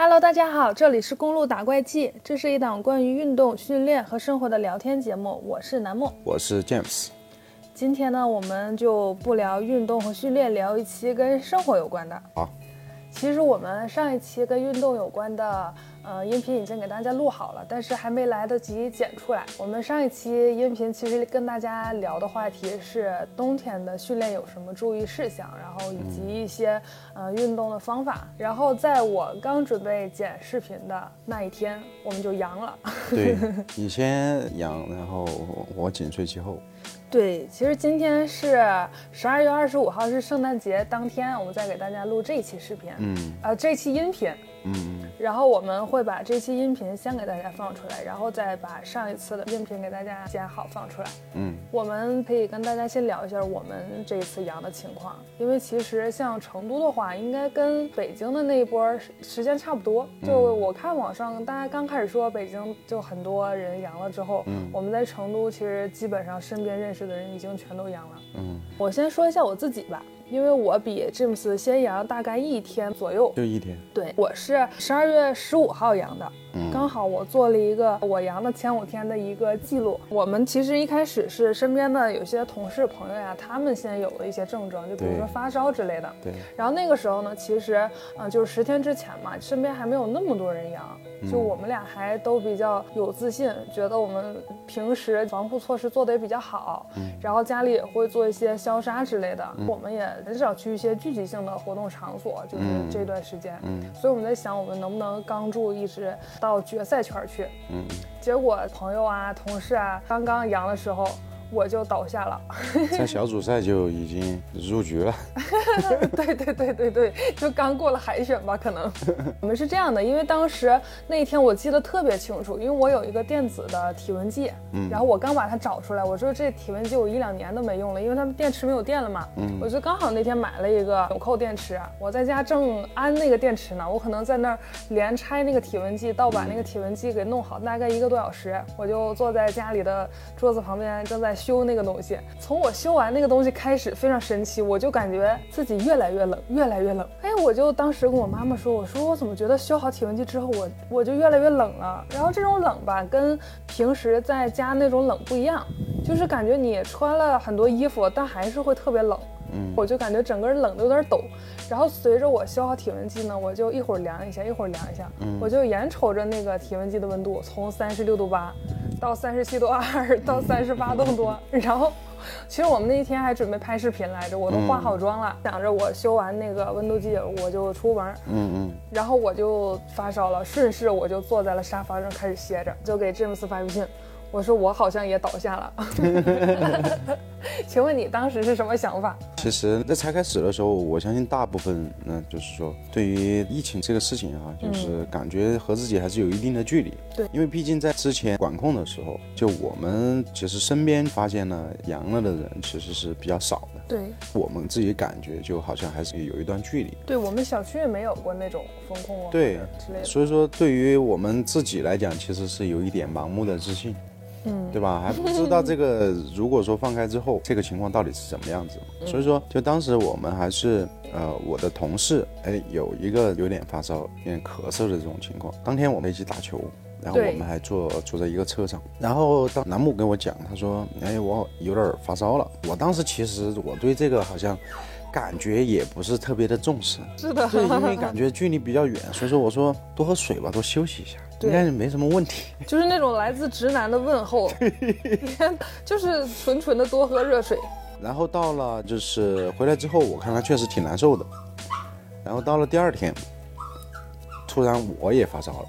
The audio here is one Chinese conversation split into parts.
Hello，大家好，这里是公路打怪记，这是一档关于运动、训练和生活的聊天节目。我是南木，我是 James。今天呢，我们就不聊运动和训练，聊一期跟生活有关的。好，其实我们上一期跟运动有关的。呃，音频已经给大家录好了，但是还没来得及剪出来。我们上一期音频其实跟大家聊的话题是冬天的训练有什么注意事项，然后以及一些呃运动的方法。然后在我刚准备剪视频的那一天，我们就阳了。对你先阳，然后我紧随其后。对，其实今天是十二月二十五号，是圣诞节当天，我们再给大家录这一期视频。嗯，呃，这期音频。嗯，然后我们会把这期音频先给大家放出来，然后再把上一次的音频给大家剪好放出来。嗯，我们可以跟大家先聊一下我们这一次阳的情况，因为其实像成都的话，应该跟北京的那一波时间差不多。就我看网上大家刚开始说北京就很多人阳了之后，嗯，我们在成都其实基本上身边认识的人已经全都阳了。嗯，我先说一下我自己吧。因为我比詹姆斯先阳大概一天左右，就一天。对，我是十二月十五号阳的。刚好我做了一个我阳的前五天的一个记录。我们其实一开始是身边的有些同事朋友呀，他们先有了一些症状，就比如说发烧之类的。对。然后那个时候呢，其实嗯，就是十天之前嘛，身边还没有那么多人阳，就我们俩还都比较有自信，觉得我们平时防护措施做得也比较好，然后家里也会做一些消杀之类的。我们也很少去一些聚集性的活动场所，就是这段时间。嗯。所以我们在想，我们能不能刚住一直。到决赛圈去，嗯，结果朋友啊、同事啊刚刚阳的时候。我就倒下了，在小组赛就已经入局了。对对对对对，就刚过了海选吧，可能。我们是这样的，因为当时那一天我记得特别清楚，因为我有一个电子的体温计，嗯，然后我刚把它找出来，我说这体温计我一两年都没用了，因为它电池没有电了嘛，嗯，我就刚好那天买了一个纽扣电池，我在家正安那个电池呢，我可能在那儿连拆那个体温计到把那个体温计给弄好，大概一个多小时，我就坐在家里的桌子旁边正在。修那个东西，从我修完那个东西开始，非常神奇，我就感觉自己越来越冷，越来越冷。哎，我就当时跟我妈妈说，我说我怎么觉得修好体温计之后，我我就越来越冷了。然后这种冷吧，跟平时在家那种冷不一样，就是感觉你穿了很多衣服，但还是会特别冷。嗯，我就感觉整个人冷的有点抖。然后随着我修好体温计呢，我就一会儿量一下，一会儿量一下，嗯我就眼瞅着那个体温计的温度从三十六度八。到三十七度二，到三十八度多，然后，其实我们那一天还准备拍视频来着，我都化好妆了，想着我修完那个温度计，我就出门，嗯嗯，然后我就发烧了，顺势我就坐在了沙发上开始歇着，就给詹姆斯发微信。我说我好像也倒下了，请问你当时是什么想法？其实，在才开始的时候，我相信大部分，嗯，就是说，对于疫情这个事情啊，就是感觉和自己还是有一定的距离。对，因为毕竟在之前管控的时候，就我们其实身边发现了阳了的人其实是比较少的。对，我们自己感觉就好像还是有一段距离。对我们小区也没有过那种风控哦，对之类的。所以说，对于我们自己来讲，其实是有一点盲目的自信。嗯，对吧？还不知道这个，如果说放开之后，这个情况到底是什么样子。所以说，就当时我们还是，呃，我的同事，哎，有一个有点发烧、有点咳嗽的这种情况。当天我们一起打球，然后我们还坐坐在一个车上。然后当楠木跟我讲，他说，哎，我有点发烧了。我当时其实我对这个好像。感觉也不是特别的重视，是的，对，因为感觉距离比较远，所以说我说多喝水吧，多休息一下，应该没什么问题。就是那种来自直男的问候，就是纯纯的多喝热水。然后到了就是回来之后，我看他确实挺难受的。然后到了第二天，突然我也发烧了。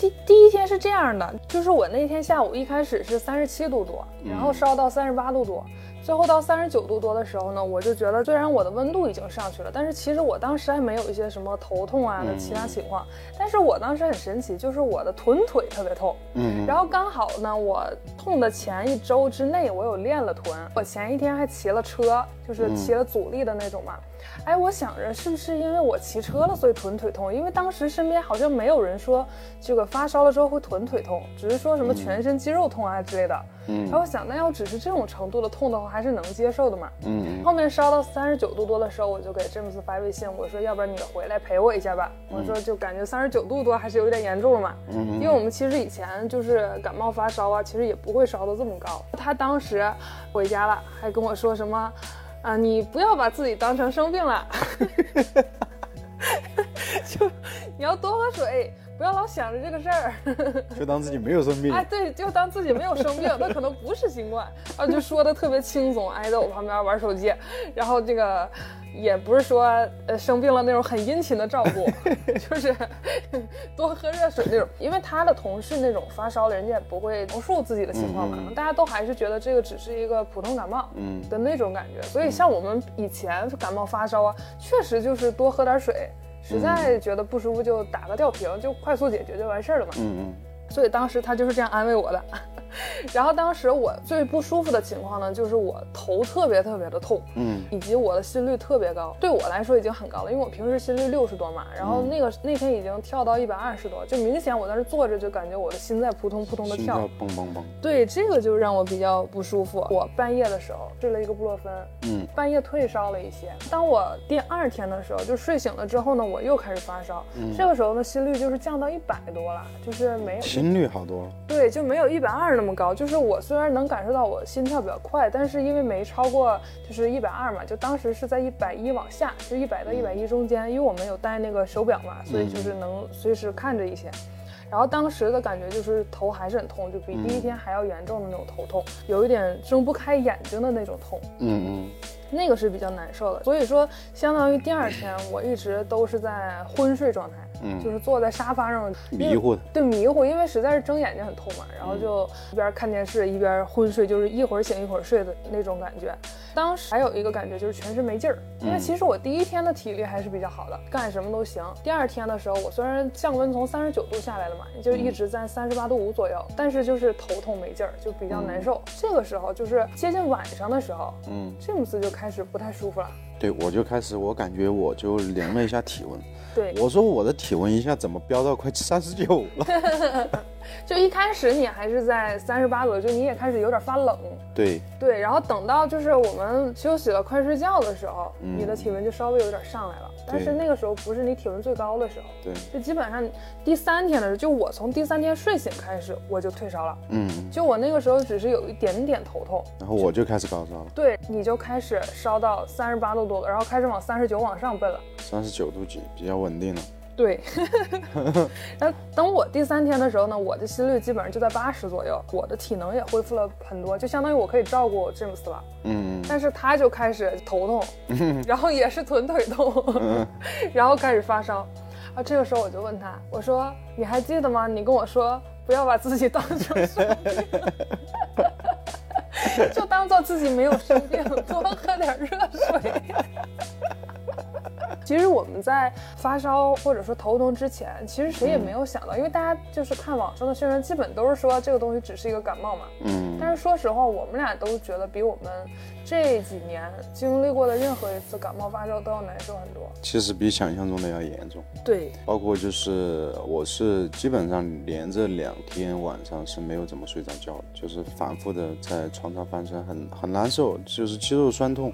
第第一天是这样的，就是我那天下午一开始是三十七度多，然后烧到三十八度多。最后到三十九度多的时候呢，我就觉得虽然我的温度已经上去了，但是其实我当时还没有一些什么头痛啊的其他情况。但是我当时很神奇，就是我的臀腿特别痛。嗯。然后刚好呢，我痛的前一周之内，我有练了臀。我前一天还骑了车，就是骑了阻力的那种嘛。哎，我想着是不是因为我骑车了，所以臀腿痛？因为当时身边好像没有人说这个发烧了之后会臀腿痛，只是说什么全身肌肉痛啊之类的。嗯，然后我想，那要只是这种程度的痛的话，还是能接受的嘛。嗯。后面烧到三十九度多的时候，我就给詹姆斯发微信，我说要不然你回来陪我一下吧。我说就感觉三十九度多还是有一点严重了嘛。嗯。因为我们其实以前就是感冒发烧啊，其实也不会烧到这么高。他当时回家了，还跟我说什么？啊，你不要把自己当成生病了，就你要多喝水，不要老想着这个事儿，就当自己没有生病。哎，对，就当自己没有生病，那可能不是新冠，啊，就说的特别轻松，挨在我旁边玩手机，然后这个。也不是说呃生病了那种很殷勤的照顾，就是 多喝热水那种。因为他的同事那种发烧的，人家也不会描述自己的情况，可能大家都还是觉得这个只是一个普通感冒，嗯的那种感觉。所以像我们以前感冒发烧啊，确实就是多喝点水，实在觉得不舒服就打个吊瓶，就快速解决就完事儿了嘛。嗯嗯。所以当时他就是这样安慰我的。然后当时我最不舒服的情况呢，就是我头特别特别的痛，嗯，以及我的心率特别高，对我来说已经很高了，因为我平时心率六十多嘛，然后那个那天已经跳到一百二十多，就明显我在那坐着就感觉我的心在扑通扑通的跳，蹦蹦蹦。对，这个就让我比较不舒服。我半夜的时候吃了一个布洛芬，嗯，半夜退烧了一些。当我第二天的时候就睡醒了之后呢，我又开始发烧，这个时候呢心率就是降到一百多了，就是没有心率好多，对，就没有一百二那么高，就是我。虽然能感受到我心跳比较快，但是因为没超过就是一百二嘛，就当时是在一百一往下，就一百到一百一中间。因为我们有戴那个手表嘛，所以就是能随时看着一些。然后当时的感觉就是头还是很痛，就比第一天还要严重的那种头痛，有一点睁不开眼睛的那种痛。嗯嗯，那个是比较难受的。所以说，相当于第二天我一直都是在昏睡状态。嗯，就是坐在沙发上迷糊的，对迷糊，因为实在是睁眼睛很痛嘛，然后就一边看电视一边昏睡，就是一会儿醒一会儿睡的那种感觉。当时还有一个感觉就是全身没劲儿，因为其实我第一天的体力还是比较好的，干什么都行。第二天的时候，我虽然降温从三十九度下来了嘛，就一直在三十八度五左右，但是就是头痛没劲儿，就比较难受。这个时候就是接近晚上的时候，嗯，詹姆斯就开始不太舒服了。对，我就开始，我感觉我就量了一下体温。对，我说我的体温一下怎么飙到快三十九了？就一开始你还是在三十八度，就你也开始有点发冷。对对，然后等到就是我们休息了快睡觉的时候，你的体温就稍微有点上来了。但是那个时候不是你体温最高的时候。对，就基本上第三天的时候，就我从第三天睡醒开始我就退烧了。嗯，就我那个时候只是有一点点头痛，然后我就开始高烧了。对，你就开始烧到三十八度多了，然后开始往三十九往上奔了。三十九度几，比较稳定了。对，那等我第三天的时候呢，我的心率基本上就在八十左右，我的体能也恢复了很多，就相当于我可以照顾詹姆斯了。嗯，但是他就开始头痛，然后也是臀腿痛，然后开始发烧。啊，这个时候我就问他，我说你还记得吗？你跟我说不要把自己当成生病，就当做自己没有生病，多喝点热水。其实我们在发烧或者说头疼之前，其实谁也没有想到，因为大家就是看网上的宣传，基本都是说这个东西只是一个感冒嘛。嗯。但是说实话，我们俩都觉得比我们这几年经历过的任何一次感冒发烧都要难受很多。其实比想象中的要严重。对。包括就是我是基本上连着两天晚上是没有怎么睡着觉，就是反复的在床上翻身，很很难受，就是肌肉酸痛，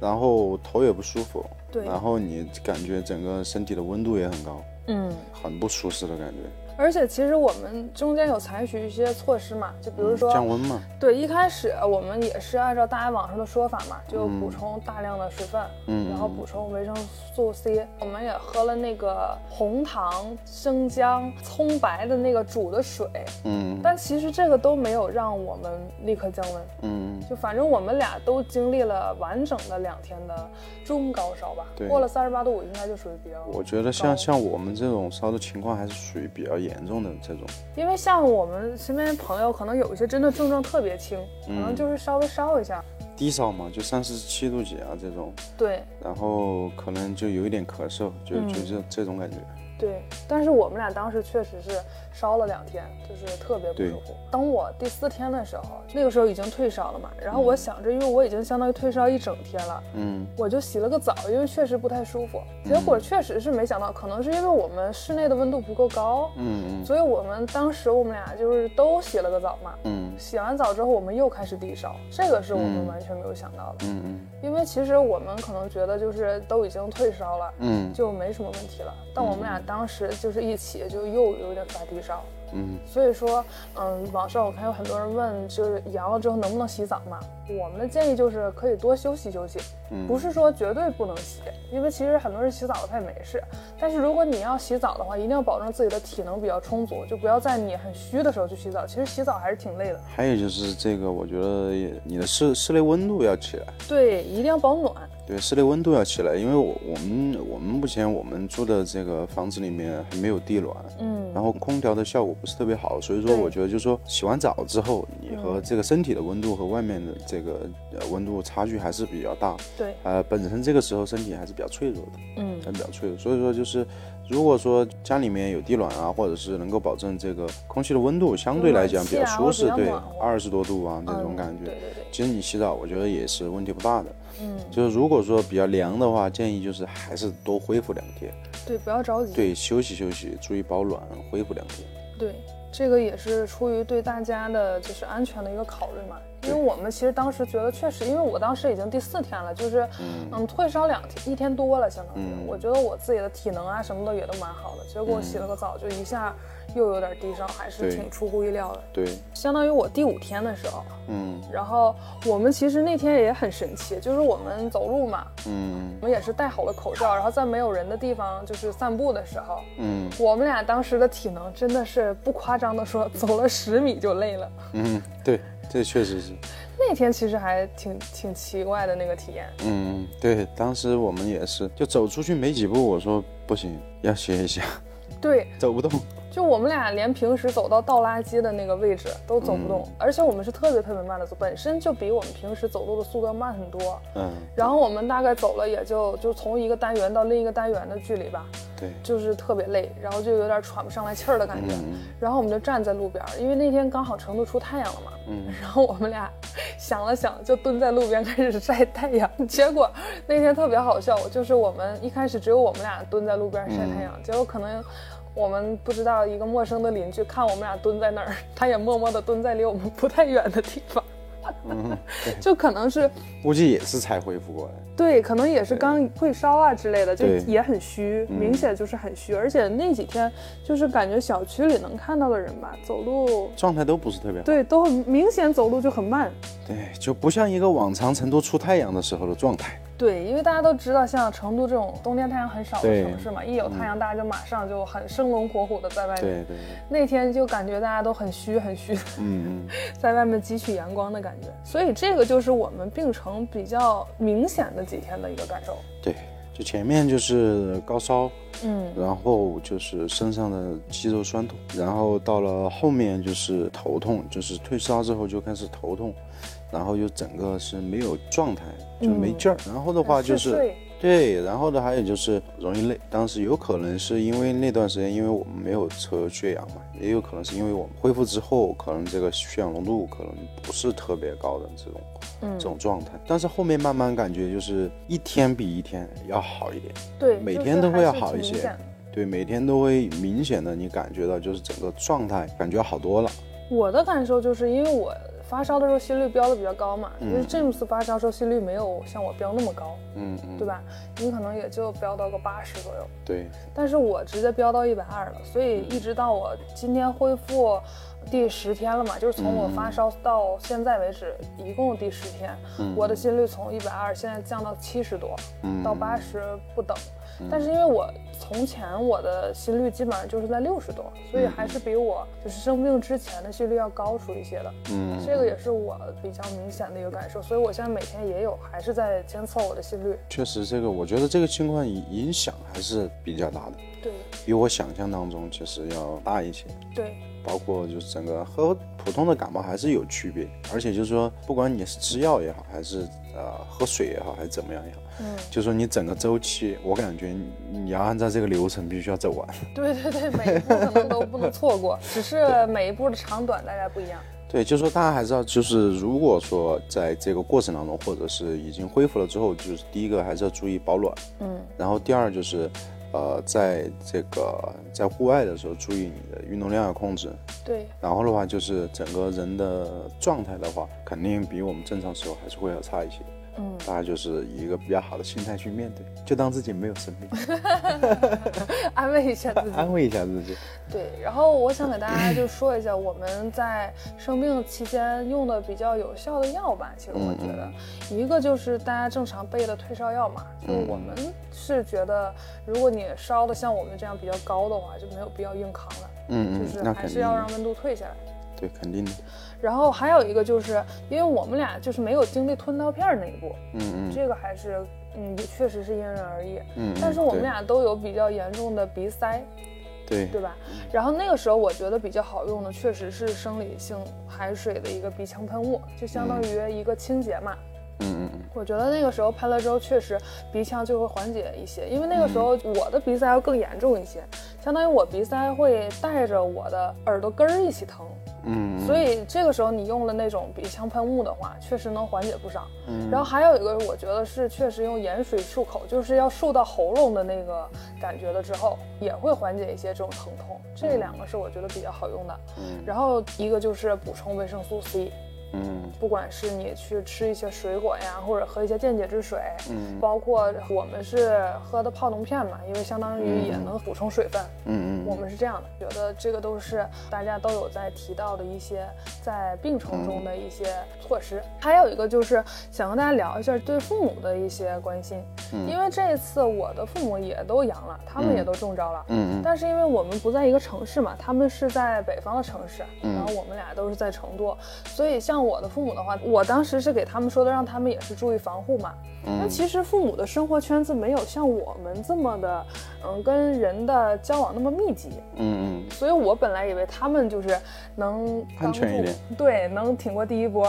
然后头也不舒服。然后你感觉整个身体的温度也很高，嗯，很不舒适的感觉。而且其实我们中间有采取一些措施嘛，就比如说降温嘛。对，一开始我们也是按照大家网上的说法嘛，就补充大量的水分，嗯，然后补充维生素 C。我们也喝了那个红糖、生姜、葱白的那个煮的水，嗯。但其实这个都没有让我们立刻降温，嗯。就反正我们俩都经历了完整的两天的中高烧吧，过了三十八度，五应该就属于比较。我觉得像像我们这种烧的情况，还是属于比较。严重的这种，因为像我们身边朋友，可能有一些真的症状特别轻，可能就是稍微烧一下，低烧嘛，就三十七度几啊这种。对，然后可能就有一点咳嗽，就就这这种感觉。对，但是我们俩当时确实是烧了两天，就是特别不舒服。等我第四天的时候，那个时候已经退烧了嘛。然后我想着，因为我已经相当于退烧一整天了，嗯，我就洗了个澡，因为确实不太舒服。结果确实是没想到，可能是因为我们室内的温度不够高，嗯嗯，所以我们当时我们俩就是都洗了个澡嘛，嗯，洗完澡之后我们又开始低烧，这个是我们完全没有想到的，嗯嗯，因为其实我们可能觉得就是都已经退烧了，嗯，就没什么问题了。但我们俩当时就是一起就又有点发低烧。嗯，所以说，嗯，网上我看有很多人问，就是阳了之后能不能洗澡嘛？我们的建议就是可以多休息休息，不是说绝对不能洗，因为其实很多人洗澡了他也没事。但是如果你要洗澡的话，一定要保证自己的体能比较充足，就不要在你很虚的时候去洗澡。其实洗澡还是挺累的。还有就是这个，我觉得你的室室内温度要起来，对，一定要保暖。对，室内温度要起来，因为我我们我们目前我们住的这个房子里面还没有地暖，嗯，然后空调的效果不是特别好，所以说我觉得就是说洗完澡之后，你和这个身体的温度和外面的这个呃温度差距还是比较大，对，呃，本身这个时候身体还是比较脆弱的，嗯，还比较脆弱，所以说就是如果说家里面有地暖啊，或者是能够保证这个空气的温度相对来讲比较舒适，对，二十多度啊那种感觉，其实你洗澡我觉得也是问题不大的。嗯，就是如果说比较凉的话，建议就是还是多恢复两天。对，不要着急。对，休息休息，注意保暖，恢复两天。对，这个也是出于对大家的就是安全的一个考虑嘛。因为我们其实当时觉得确实，因为我当时已经第四天了，就是嗯退烧两天，一天多了，相当于我觉得我自己的体能啊什么的也都蛮好的。结果我洗了个澡，就一下。又有点低烧，还是挺出乎意料的。对，相当于我第五天的时候，嗯，然后我们其实那天也很神奇，就是我们走路嘛，嗯，我们也是戴好了口罩，然后在没有人的地方就是散步的时候，嗯，我们俩当时的体能真的是不夸张的说，走了十米就累了。嗯，对，这确实是。那天其实还挺挺奇怪的那个体验。嗯，对，当时我们也是，就走出去没几步，我说不行，要歇一下。对，走不动。就我们俩连平时走到倒垃圾的那个位置都走不动，而且我们是特别特别慢的走，本身就比我们平时走路的速度要慢很多。嗯，然后我们大概走了也就就从一个单元到另一个单元的距离吧。对，就是特别累，然后就有点喘不上来气儿的感觉。然后我们就站在路边，因为那天刚好成都出太阳了嘛。嗯，然后我们俩想了想，就蹲在路边开始晒太阳。结果那天特别好笑，就是我们一开始只有我们俩蹲在路边晒太阳，结果可能。我们不知道一个陌生的邻居看我们俩蹲在那儿，他也默默地蹲在离我们不太远的地方。嗯，就可能是，估计也是才恢复过来。对，可能也是刚退烧啊之类的，就也很虚，明显就是很虚。而且那几天就是感觉小区里能看到的人吧，走路状态都不是特别好。对，都很明显走路就很慢。对，就不像一个往常成都出太阳的时候的状态。对，因为大家都知道，像成都这种冬天太阳很少的城市嘛，一有太阳，大家就马上就很生龙活虎的在外面。对对。那天就感觉大家都很虚很虚，嗯嗯，在外面汲取阳光的感觉。所以这个就是我们病程比较明显的几天的一个感受。对，就前面就是高烧，嗯，然后就是身上的肌肉酸痛，然后到了后面就是头痛，就是退烧之后就开始头痛。然后就整个是没有状态，就没劲儿。然后的话就是，对，然后的还有就是容易累。当时有可能是因为那段时间，因为我们没有测血氧嘛，也有可能是因为我们恢复之后，可能这个血氧浓度可能不是特别高的这种，嗯，这种状态。但是后面慢慢感觉就是一天比一天要好一点，对，每天都会要好一些，对，每天都会明显的你感觉到就是整个状态感觉好多了。我的感受就是因为我。发烧的时候心率飙的比较高嘛，因为詹姆斯发烧时候心率没有像我飙那么高，嗯嗯，对吧？你可能也就飙到个八十左右，对。但是我直接飙到一百二了，所以一直到我今天恢复第十天了嘛，就是从我发烧到现在为止，一共第十天，我的心率从一百二现在降到七十多，到八十不等。但是因为我从前我的心率基本上就是在六十多，所以还是比我就是生病之前的心率要高出一些的。嗯，这个也是我比较明显的一个感受，所以我现在每天也有还是在监测我的心率。确实，这个我觉得这个情况影影响还是比较大的。对，比我想象当中其实要大一些。对，包括就是整个和普通的感冒还是有区别，而且就是说，不管你是吃药也好，还是呃喝水也好，还是怎么样也好，嗯，就说你整个周期，我感觉你要按照这个流程必须要走完。对对对，每一步可能都不能错过，只是每一步的长短大家不一样。对，就是说大家还是要，就是如果说在这个过程当中，或者是已经恢复了之后，就是第一个还是要注意保暖，嗯，然后第二就是。呃，在这个在户外的时候，注意你的运动量要控制。对。然后的话，就是整个人的状态的话，肯定比我们正常时候还是会要差一些。嗯，大家就是以一个比较好的心态去面对，就当自己没有生病，安慰一下自己，安慰一下自己。对，然后我想给大家就说一下我们在生病期间用的比较有效的药吧。其实我觉得，一个就是大家正常备的退烧药嘛，就我们是觉得，如果你烧的像我们这样比较高的话，就没有必要硬扛了。嗯嗯，就是还是要让温度退下来。对，肯定的。然后还有一个就是，因为我们俩就是没有经历吞刀片那一步，嗯嗯，这个还是，嗯，也确实是因人而异，嗯，但是我们俩都有比较严重的鼻塞，对，对吧？然后那个时候我觉得比较好用的，确实是生理性海水的一个鼻腔喷雾，就相当于一个清洁嘛。嗯嗯嗯，我觉得那个时候喷了之后，确实鼻腔就会缓解一些。因为那个时候我的鼻塞要更严重一些，相当于我鼻塞会带着我的耳朵根儿一起疼。嗯，所以这个时候你用了那种鼻腔喷雾的话，确实能缓解不少。嗯，然后还有一个，我觉得是确实用盐水漱口，就是要漱到喉咙的那个感觉了之后，也会缓解一些这种疼痛。这两个是我觉得比较好用的。嗯，然后一个就是补充维生素 C。嗯，不管是你去吃一些水果呀，或者喝一些电解质水，嗯，包括我们是喝的泡浓片嘛，因为相当于也能补充水分，嗯嗯，我们是这样的，觉得这个都是大家都有在提到的一些在病程中的一些措施。还有一个就是想跟大家聊一下对父母的一些关心，因为这一次我的父母也都阳了，他们也都中招了，嗯嗯，但是因为我们不在一个城市嘛，他们是在北方的城市，然后我们俩都是在成都，所以像。我的父母的话，我当时是给他们说的，让他们也是注意防护嘛。那其实父母的生活圈子没有像我们这么的，嗯，跟人的交往那么密集。嗯嗯。所以我本来以为他们就是能安全一点，对，能挺过第一波。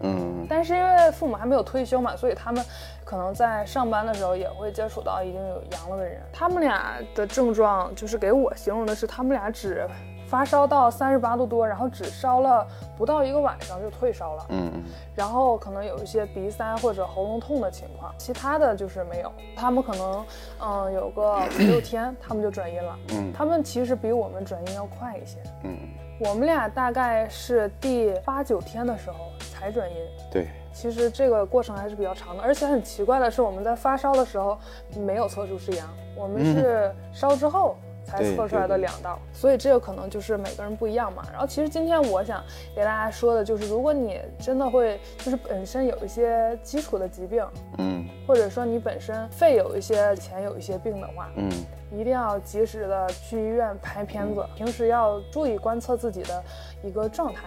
嗯。但是因为父母还没有退休嘛，所以他们可能在上班的时候也会接触到已经有阳了的人。他们俩的症状就是给我形容的是，他们俩只。发烧到三十八度多，然后只烧了不到一个晚上就退烧了。嗯嗯。然后可能有一些鼻塞或者喉咙痛的情况，其他的就是没有。他们可能嗯有个五六天，他们就转阴了。嗯。他们其实比我们转阴要快一些。嗯。我们俩大概是第八九天的时候才转阴。对。其实这个过程还是比较长的，而且很奇怪的是，我们在发烧的时候没有测出是阳，我们是烧之后。才测出来的两道，所以这个可能就是每个人不一样嘛。然后其实今天我想给大家说的就是，如果你真的会就是本身有一些基础的疾病，嗯，或者说你本身肺有一些以前有一些病的话，嗯，一定要及时的去医院拍片子，平时要注意观测自己的一个状态。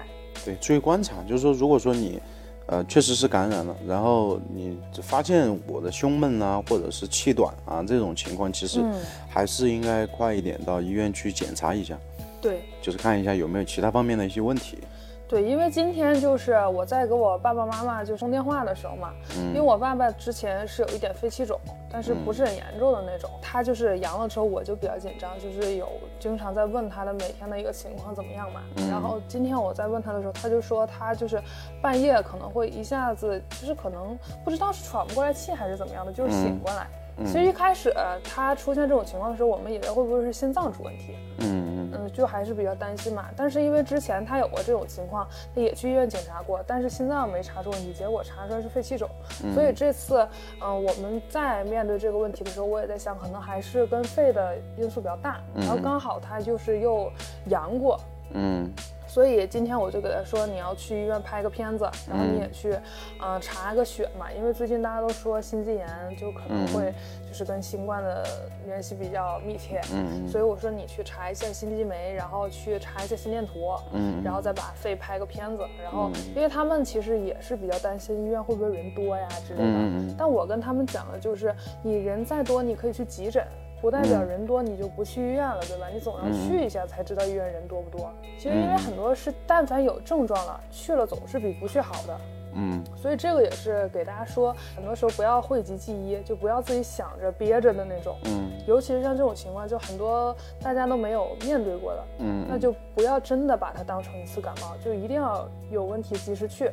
对，注意观察，就是说，如果说你。呃，确实是感染了，然后你发现我的胸闷啊，或者是气短啊这种情况，其实还是应该快一点到医院去检查一下，对，就是看一下有没有其他方面的一些问题。对，因为今天就是我在给我爸爸妈妈就通电话的时候嘛，因为我爸爸之前是有一点肺气肿，但是不是很严重的那种。他就是阳了之后，我就比较紧张，就是有经常在问他的每天的一个情况怎么样嘛。然后今天我在问他的时候，他就说他就是半夜可能会一下子，就是可能不知道是喘不过来气还是怎么样的，就是醒过来。其实一开始他出现这种情况的时候，我们以为会不会是心脏出问题，嗯嗯，就还是比较担心嘛。但是因为之前他有过这种情况，他也去医院检查过，但是心脏没查出问题，结果查出来是肺气肿。所以这次，嗯，我们在面对这个问题的时候，我也在想，可能还是跟肺的因素比较大。然后刚好他就是又阳过，嗯。所以今天我就给他说，你要去医院拍个片子，然后你也去，嗯，查个血嘛，因为最近大家都说心肌炎就可能会就是跟新冠的联系比较密切，嗯，所以我说你去查一下心肌酶，然后去查一下心电图，嗯，然后再把肺拍个片子，然后因为他们其实也是比较担心医院会不会人多呀之类的，但我跟他们讲的就是，你人再多，你可以去急诊。不代表人多你就不去医院了，对吧？你总要去一下才知道医院人多不多。其实因为很多是，但凡有症状了，去了总是比不去好的。嗯，所以这个也是给大家说，很多时候不要讳疾忌医，就不要自己想着憋着的那种。嗯，尤其是像这种情况，就很多大家都没有面对过的，嗯，那就不要真的把它当成一次感冒，就一定要有问题及时去。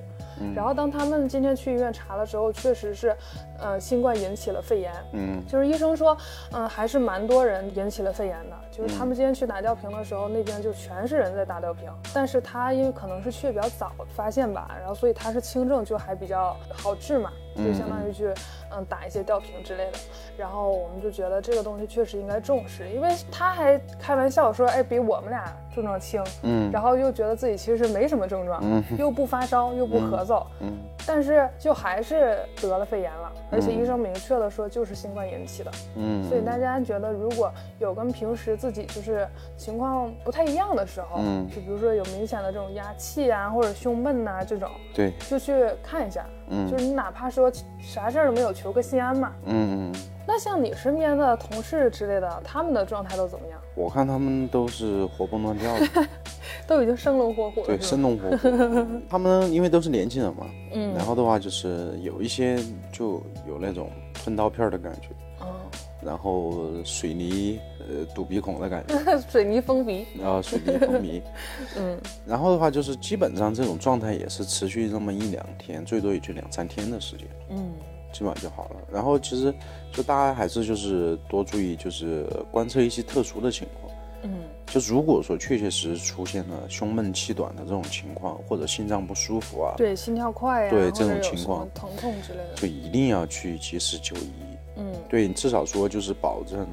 然后当他们今天去医院查了之后，确实是，呃，新冠引起了肺炎。嗯，就是医生说，嗯，还是蛮多人引起了肺炎的。就是他们今天去打吊瓶的时候，那边就全是人在打吊瓶。但是他因为可能是去比较早发现吧，然后所以他是轻症，就还比较好治嘛，就相当于去。嗯，打一些吊瓶之类的，然后我们就觉得这个东西确实应该重视，因为他还开玩笑说，哎，比我们俩症状轻，嗯，然后又觉得自己其实没什么症状，嗯，又不发烧，又不咳嗽，嗯，但是就还是得了肺炎了，而且医。生明确的说就是新冠引起的，嗯，所以大家觉得如果有跟平时自己就是情况不太一样的时候，嗯，就比如说有明显的这种压气啊，或者胸闷呐这种，对，就去看一下。就是你哪怕说啥事儿都没有，求个心安嘛。嗯嗯。那像你身边的同事之类的，他们的状态都怎么样？我看他们都是活蹦乱跳的，都已经生龙活虎了。对，生龙活虎。他们因为都是年轻人嘛，嗯，然后的话就是有一些就有那种吞刀片的感觉。然后水泥呃堵鼻孔的感觉，水泥封鼻，然后水泥封鼻，嗯，然后的话就是基本上这种状态也是持续那么一两天，最多也就两三天的时间，嗯，基本上就好了。然后其实就大家还是就是多注意，就是观测一些特殊的情况，嗯，就如果说确确实实出现了胸闷气短的这种情况，或者心脏不舒服啊，对，心跳快呀，对这种情况，疼痛之类的，就一定要去及时就医。嗯，对，至少说就是保证，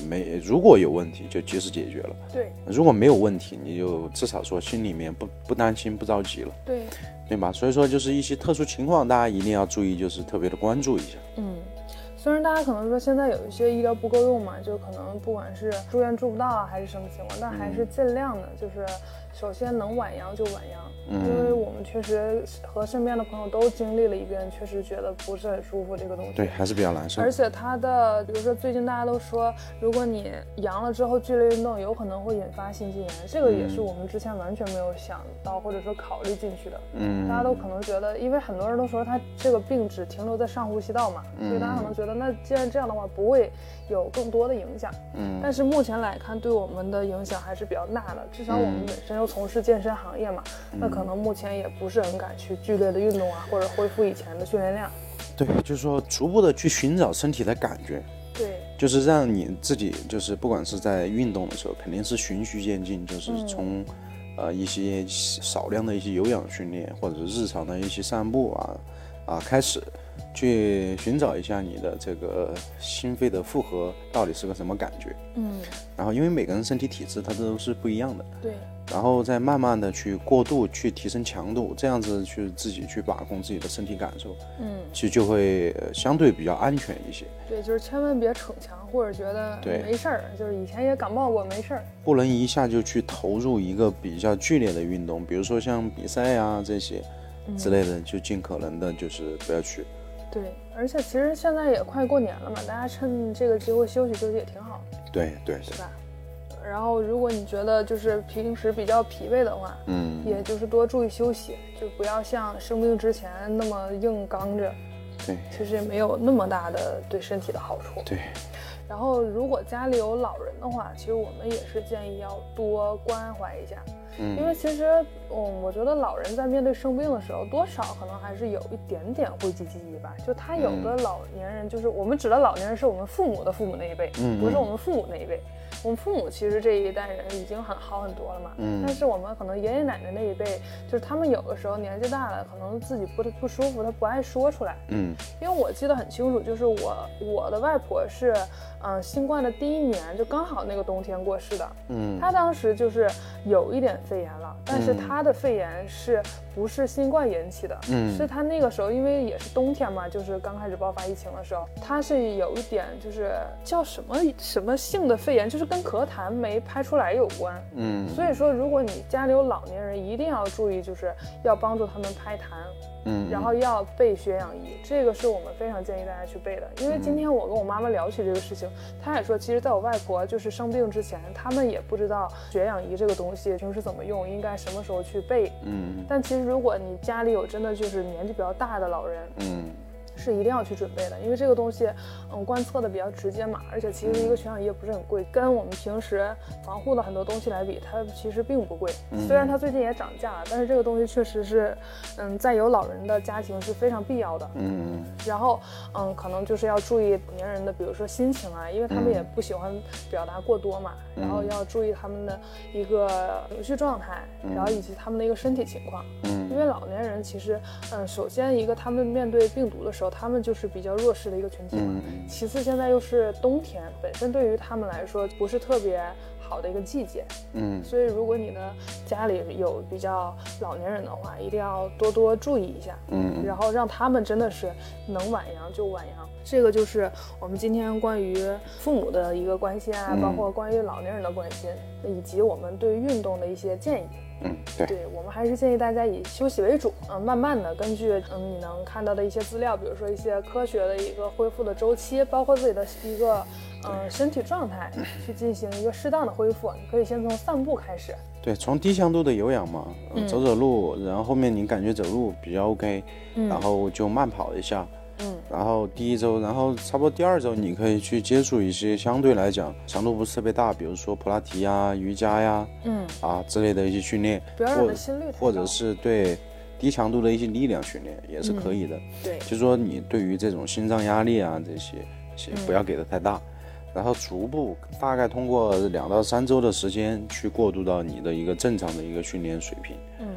没如果有问题就及时解决了。对，如果没有问题，你就至少说心里面不不担心不着急了。对，对吧？所以说就是一些特殊情况，大家一定要注意，就是特别的关注一下。嗯，虽然大家可能说现在有一些医疗不够用嘛，就可能不管是住院住不到啊，还是什么情况，但还是尽量的，就是首先能晚阳就晚阳。因为我们确实和身边的朋友都经历了一遍，确实觉得不是很舒服这个东西。对，还是比较难受。而且它的，比如说最近大家都说，如果你阳了之后剧烈运动，有可能会引发心肌炎，这个也是我们之前完全没有想到或者说考虑进去的。嗯。大家都可能觉得，因为很多人都说他这个病只停留在上呼吸道嘛，所以大家可能觉得，那既然这样的话，不会有更多的影响。嗯。但是目前来看，对我们的影响还是比较大的。至少我们本身又从事健身行业嘛，那。可能目前也不是很敢去剧烈的运动啊，或者恢复以前的训练量。对，就是说逐步的去寻找身体的感觉。对，就是让你自己，就是不管是在运动的时候，肯定是循序渐进，就是从，呃一些少量的一些有氧训练，或者是日常的一些散步啊，啊开始。去寻找一下你的这个心肺的负荷到底是个什么感觉，嗯，然后因为每个人身体体质它都是不一样的，对，然后再慢慢的去过度去提升强度，这样子去自己去把控自己的身体感受，嗯，其实就会相对比较安全一些。对，就是千万别逞强或者觉得没事儿，就是以前也感冒过没事儿，不能一下就去投入一个比较剧烈的运动，比如说像比赛啊这些之类的，就尽可能的就是不要去。对，而且其实现在也快过年了嘛，大家趁这个机会休息休息也挺好。对对，是吧？然后如果你觉得就是平时比较疲惫的话，嗯，也就是多注意休息，就不要像生病之前那么硬刚着。对，其实也没有那么大的对身体的好处。对。然后如果家里有老人的话，其实我们也是建议要多关怀一下。因为其实，嗯，我觉得老人在面对生病的时候，多少可能还是有一点点讳疾忌医吧。就他有的老年人，就是我们指的老年人，是我们父母的父母那一辈，嗯不是我们父母那一辈。我们父母其实这一代人已经很好很多了嘛，嗯，但是我们可能爷爷奶奶那一辈，就是他们有的时候年纪大了，可能自己不不舒服，他不爱说出来，嗯，因为我记得很清楚，就是我我的外婆是，嗯，新冠的第一年就刚好那个冬天过世的，嗯，她当时就是有一点肺炎了，但是他的肺炎是不是新冠引起的？嗯，是他那个时候因为也是冬天嘛，就是刚开始爆发疫情的时候，他是有一点就是叫什么什么性的肺炎，就是。跟咳痰没拍出来有关，嗯，所以说如果你家里有老年人，一定要注意，就是要帮助他们拍痰，嗯，然后要备血氧仪，这个是我们非常建议大家去备的。因为今天我跟我妈妈聊起这个事情，她也说，其实在我外婆就是生病之前，他们也不知道血氧仪这个东西平时怎么用，应该该什么时候去备。嗯，但其实如果你家里有真的就是年纪比较大的老人，嗯。是一定要去准备的，因为这个东西，嗯，观测的比较直接嘛，而且其实一个血氧也不是很贵，跟我们平时防护的很多东西来比，它其实并不贵。虽然它最近也涨价了，但是这个东西确实是，嗯，在有老人的家庭是非常必要的。嗯。然后，嗯，可能就是要注意老年人的，比如说心情啊，因为他们也不喜欢表达过多嘛。然后要注意他们的一个情绪状态，然后以及他们的一个身体情况。嗯。因为老年人其实，嗯，首先一个他们面对病毒的时候。他们就是比较弱势的一个群体嘛。其次，现在又是冬天，本身对于他们来说不是特别好的一个季节。嗯，所以如果你的家里有比较老年人的话，一定要多多注意一下。嗯，然后让他们真的是能晚阳就晚阳。这个就是我们今天关于父母的一个关心啊，包括关于老年人的关心，以及我们对运动的一些建议。嗯，对，对我们还是建议大家以休息为主，嗯，慢慢的根据嗯你能看到的一些资料，比如说一些科学的一个恢复的周期，包括自己的一个嗯身体状态，去进行一个适当的恢复。你可以先从散步开始，对，从低强度的有氧嘛，走走路，然后后面你感觉走路比较 OK，然后就慢跑一下。嗯，然后第一周，然后差不多第二周，你可以去接触一些相对来讲强度不是特别大，比如说普拉提呀、瑜伽呀，嗯。啊之类的一些训练，不要让心率或者是对低强度的一些力量训练也是可以的。对，就是说你对于这种心脏压力啊这些，些不要给的太大。然后逐步，大概通过两到三周的时间去过渡到你的一个正常的一个训练水平，嗯，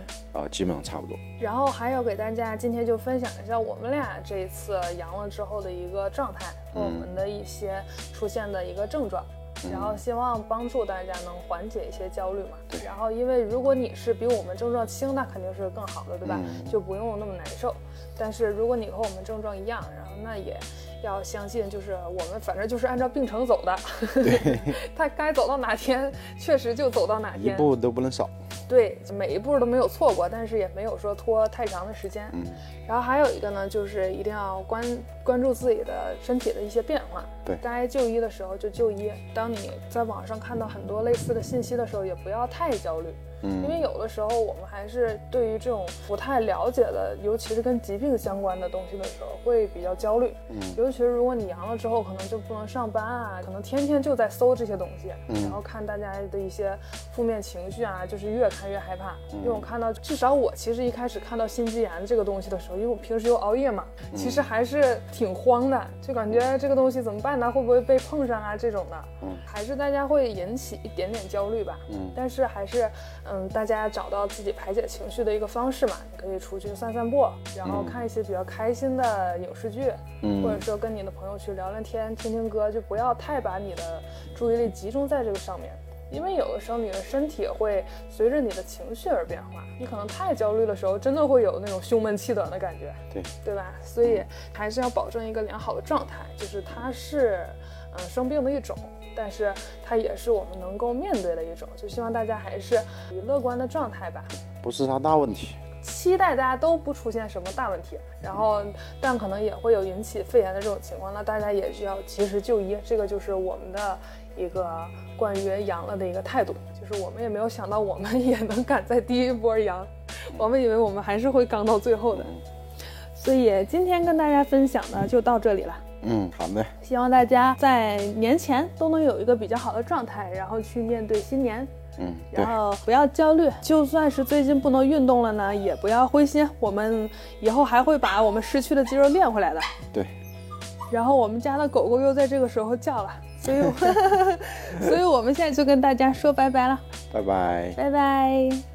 啊，基本上差不多。然后还有给大家今天就分享一下我们俩这一次阳了之后的一个状态和我们的一些出现的一个症状，然后希望帮助大家能缓解一些焦虑嘛。对。然后因为如果你是比我们症状轻，那肯定是更好的，对吧？就不用那么难受。但是如果你和我们症状一样，然后那也。要相信，就是我们反正就是按照病程走的，对，他该走到哪天，确实就走到哪天，一步都不能少。对，每一步都没有错过，但是也没有说拖太长的时间。嗯，然后还有一个呢，就是一定要关关注自己的身体的一些变化。对，该就医的时候就就医。当你在网上看到很多类似的信息的时候，也不要太焦虑。因为有的时候我们还是对于这种不太了解的，尤其是跟疾病相关的东西的时候，会比较焦虑。嗯，尤其是如果你阳了之后，可能就不能上班啊，可能天天就在搜这些东西，然后看大家的一些负面情绪啊，就是越看越害怕。因为我看到，至少我其实一开始看到心肌炎这个东西的时候，因为我平时又熬夜嘛，其实还是挺慌的，就感觉这个东西怎么办呢？会不会被碰上啊？这种的，嗯，还是大家会引起一点点焦虑吧。嗯，但是还是。嗯，大家找到自己排解情绪的一个方式嘛，你可以出去散散步，然后看一些比较开心的影视剧，嗯，或者说跟你的朋友去聊聊天、听听歌，就不要太把你的注意力集中在这个上面，因为有的时候你的身体会随着你的情绪而变化，你可能太焦虑的时候，真的会有那种胸闷气短的感觉，对，对吧？所以还是要保证一个良好的状态，就是它是，嗯，生病的一种。但是它也是我们能够面对的一种，就希望大家还是以乐观的状态吧，不是啥大问题，期待大家都不出现什么大问题，然后但可能也会有引起肺炎的这种情况，那大家也需要及时就医，这个就是我们的一个关于阳了的一个态度，就是我们也没有想到我们也能赶在第一波阳，我们以为我们还是会刚到最后的，所以今天跟大家分享呢就到这里了。嗯，好的。希望大家在年前都能有一个比较好的状态，然后去面对新年。嗯，然后不要焦虑，就算是最近不能运动了呢，也不要灰心，我们以后还会把我们失去的肌肉练回来的。对。然后我们家的狗狗又在这个时候叫了，所以，所以我们现在就跟大家说拜拜了。拜拜。拜拜。